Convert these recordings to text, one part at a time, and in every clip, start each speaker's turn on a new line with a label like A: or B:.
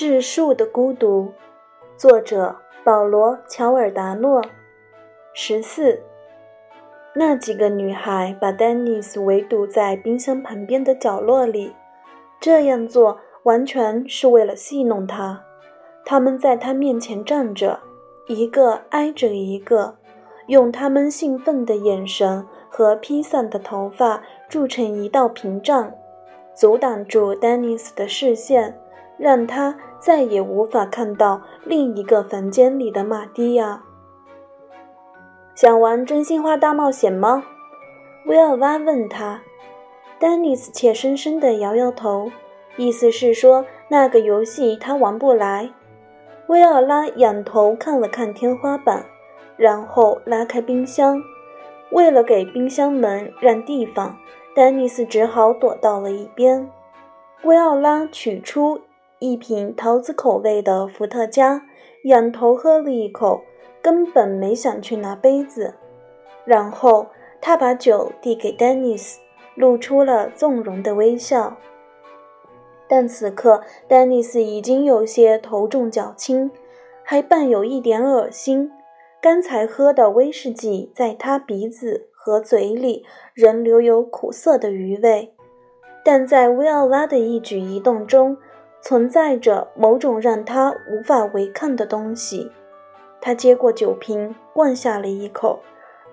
A: 质树的孤独，作者保罗·乔尔达诺。十四，那几个女孩把丹尼斯围堵在冰箱旁边的角落里，这样做完全是为了戏弄他。他们在他面前站着，一个挨着一个，用他们兴奋的眼神和披散的头发筑成一道屏障，阻挡住丹尼斯的视线。让他再也无法看到另一个房间里的马蒂亚。想玩真心话大冒险吗？威尔拉问他。丹尼斯怯生生地摇摇头，意思是说那个游戏他玩不来。威尔拉仰头看了看天花板，然后拉开冰箱。为了给冰箱门让地方，丹尼斯只好躲到了一边。威尔拉取出。一瓶桃子口味的伏特加，仰头喝了一口，根本没想去拿杯子。然后他把酒递给丹尼斯，露出了纵容的微笑。但此刻，丹尼斯已经有些头重脚轻，还伴有一点恶心。刚才喝的威士忌在他鼻子和嘴里仍留有苦涩的余味，但在薇奥拉的一举一动中。存在着某种让他无法违抗的东西。他接过酒瓶，灌下了一口，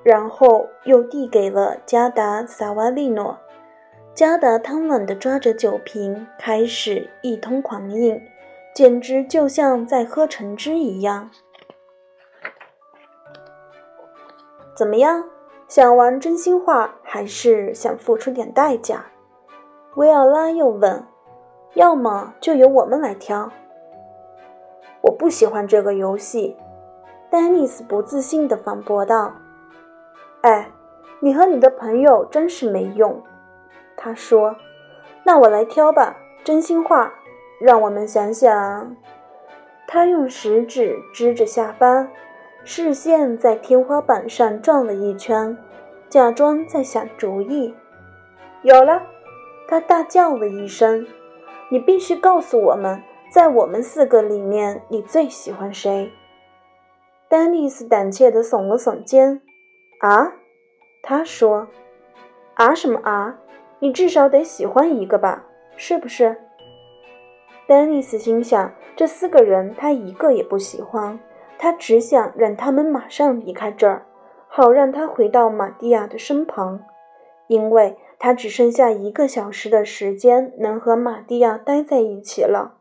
A: 然后又递给了加达·萨瓦利诺。加达贪婪地抓着酒瓶，开始一通狂饮，简直就像在喝橙汁一样。怎么样？想玩真心话，还是想付出点代价？维奥拉又问。要么就由我们来挑。我不喜欢这个游戏，丹尼斯不自信地反驳道。“哎，你和你的朋友真是没用。”他说。“那我来挑吧，真心话。让我们想想。”他用食指支着下巴，视线在天花板上转了一圈，假装在想主意。有了！他大叫了一声。你必须告诉我们，在我们四个里面，你最喜欢谁？丹尼斯胆怯地耸了耸肩。啊，他说。啊什么啊？你至少得喜欢一个吧，是不是？丹尼斯心想，这四个人他一个也不喜欢，他只想让他们马上离开这儿，好让他回到玛蒂亚的身旁，因为。他只剩下一个小时的时间能和玛蒂亚待在一起了，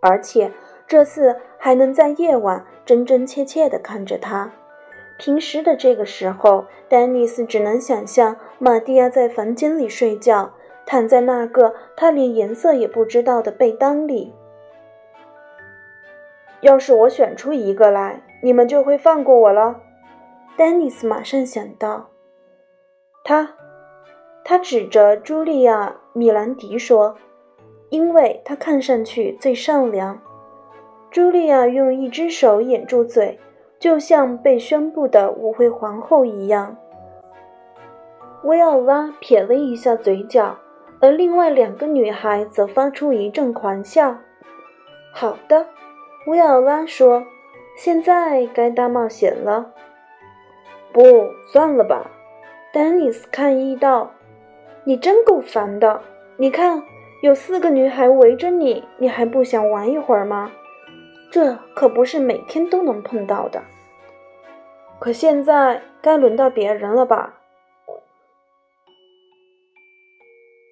A: 而且这次还能在夜晚真真切切地看着他。平时的这个时候，丹尼斯只能想象玛蒂亚在房间里睡觉，躺在那个他连颜色也不知道的被单里。要是我选出一个来，你们就会放过我了。丹尼斯马上想到，他。他指着茱莉亚·米兰迪说：“因为她看上去最善良。”茱莉亚用一只手掩住嘴，就像被宣布的舞会皇后一样。薇奥拉撇了一下嘴角，而另外两个女孩则发出一阵狂笑。“好的，”薇奥拉说，“现在该大冒险了。”“不算了吧。”丹尼斯抗议道。你真够烦的！你看，有四个女孩围着你，你还不想玩一会儿吗？这可不是每天都能碰到的。可现在该轮到别人了吧？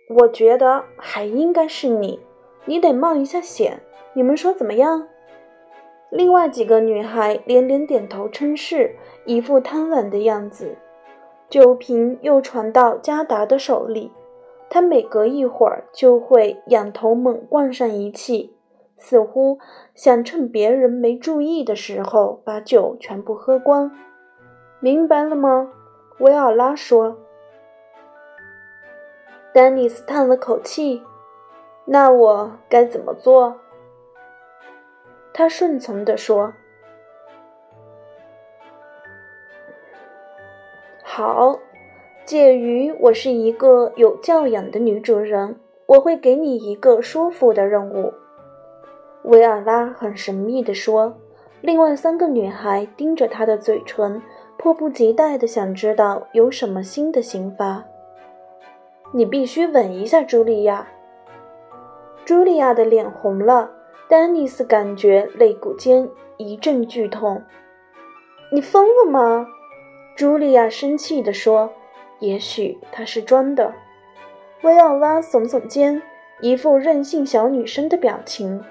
A: 我觉得还应该是你，你得冒一下险。你们说怎么样？另外几个女孩连连点头称是，一副贪婪的样子。酒瓶又传到加达的手里，他每隔一会儿就会仰头猛灌上一气，似乎想趁别人没注意的时候把酒全部喝光。明白了吗？维尔拉说。丹尼斯叹了口气：“那我该怎么做？”他顺从地说。好，介于我是一个有教养的女主人，我会给你一个舒服的任务。维尔拉很神秘地说。另外三个女孩盯着他的嘴唇，迫不及待地想知道有什么新的刑罚。你必须吻一下茱莉亚。茱莉亚的脸红了，丹尼斯感觉肋骨间一阵剧痛。你疯了吗？茱莉亚生气地说。也许她是装的。维奥拉耸耸肩，一副任性小女生的表情。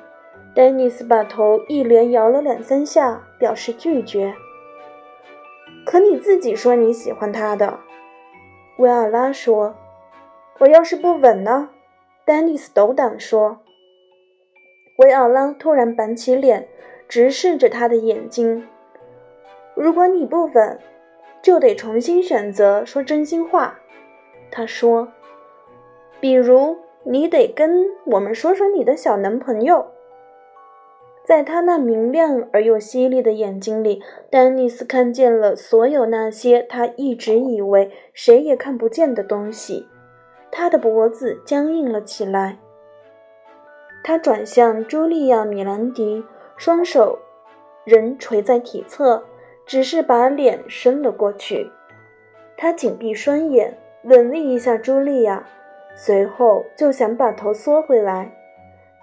A: 丹尼斯把头一连摇了两三下，表示拒绝。可你自己说你喜欢他的，维奥拉说。我要是不吻呢？丹尼斯斗胆说。维奥拉突然板起脸，直视着他的眼睛。如果你不吻，就得重新选择说真心话。他说，比如你得跟我们说说你的小男朋友。在他那明亮而又犀利的眼睛里，丹尼斯看见了所有那些他一直以为谁也看不见的东西。他的脖子僵硬了起来。他转向茱莉亚·米兰迪，双手仍垂在体侧，只是把脸伸了过去。他紧闭双眼，吻了一下茱莉亚，随后就想把头缩回来。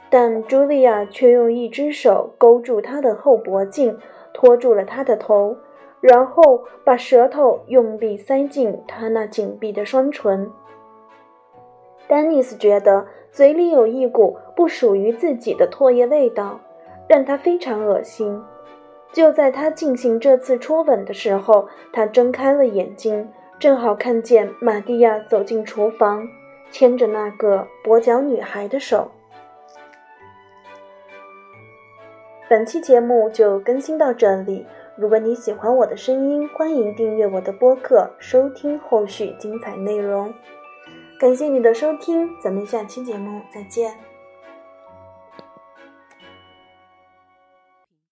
A: 但茱莉亚却用一只手勾住他的后脖颈，托住了他的头，然后把舌头用力塞进他那紧闭的双唇。丹尼斯觉得嘴里有一股不属于自己的唾液味道，让他非常恶心。就在他进行这次初吻的时候，他睁开了眼睛，正好看见玛蒂亚走进厨房，牵着那个跛脚女孩的手。本期节目就更新到这里。如果你喜欢我的声音，欢迎订阅我的播客，收听后续精彩内容。感谢你的收听，咱们下期节目再见。